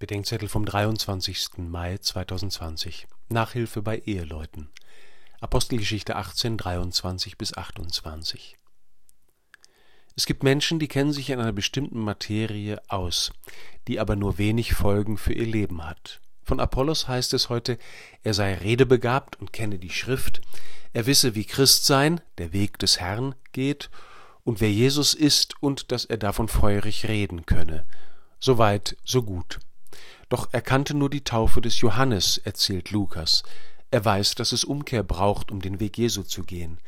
Bedenkzettel vom 23. Mai 2020. Nachhilfe bei Eheleuten. Apostelgeschichte 18, 23 bis 28. Es gibt Menschen, die kennen sich in einer bestimmten Materie aus, die aber nur wenig Folgen für ihr Leben hat. Von Apollos heißt es heute, er sei redebegabt und kenne die Schrift, er wisse, wie Christsein, der Weg des Herrn, geht und wer Jesus ist und dass er davon feurig reden könne. Soweit, so gut. Doch er kannte nur die Taufe des Johannes, erzählt Lukas. Er weiß, dass es Umkehr braucht, um den Weg Jesu zu gehen.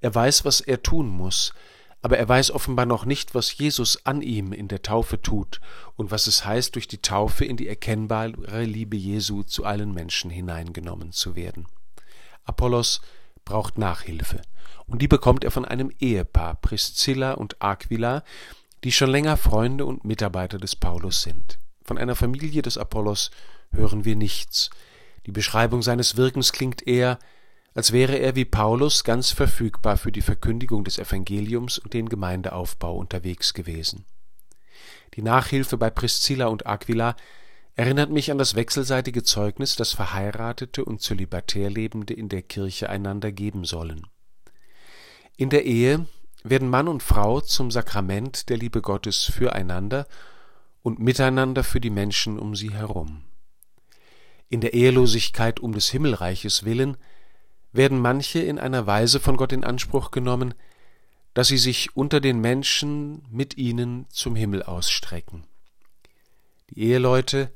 Er weiß, was er tun muss, aber er weiß offenbar noch nicht, was Jesus an ihm in der Taufe tut und was es heißt, durch die Taufe in die erkennbare Liebe Jesu zu allen Menschen hineingenommen zu werden. Apollos braucht Nachhilfe, und die bekommt er von einem Ehepaar, Priscilla und Aquila, die schon länger Freunde und Mitarbeiter des Paulus sind. Von einer Familie des Apollos hören wir nichts. Die Beschreibung seines Wirkens klingt eher, als wäre er wie Paulus ganz verfügbar für die Verkündigung des Evangeliums und den Gemeindeaufbau unterwegs gewesen. Die Nachhilfe bei Priscilla und Aquila erinnert mich an das wechselseitige Zeugnis, das Verheiratete und Zölibatärlebende in der Kirche einander geben sollen. In der Ehe werden Mann und Frau zum Sakrament der Liebe Gottes füreinander und miteinander für die Menschen um sie herum. In der Ehelosigkeit um des Himmelreiches willen werden manche in einer Weise von Gott in Anspruch genommen, dass sie sich unter den Menschen mit ihnen zum Himmel ausstrecken. Die Eheleute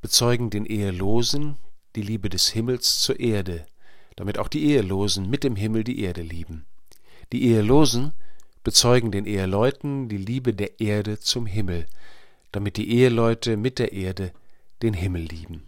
bezeugen den Ehelosen die Liebe des Himmels zur Erde, damit auch die Ehelosen mit dem Himmel die Erde lieben. Die Ehelosen bezeugen den Eheleuten die Liebe der Erde zum Himmel, damit die Eheleute mit der Erde den Himmel lieben.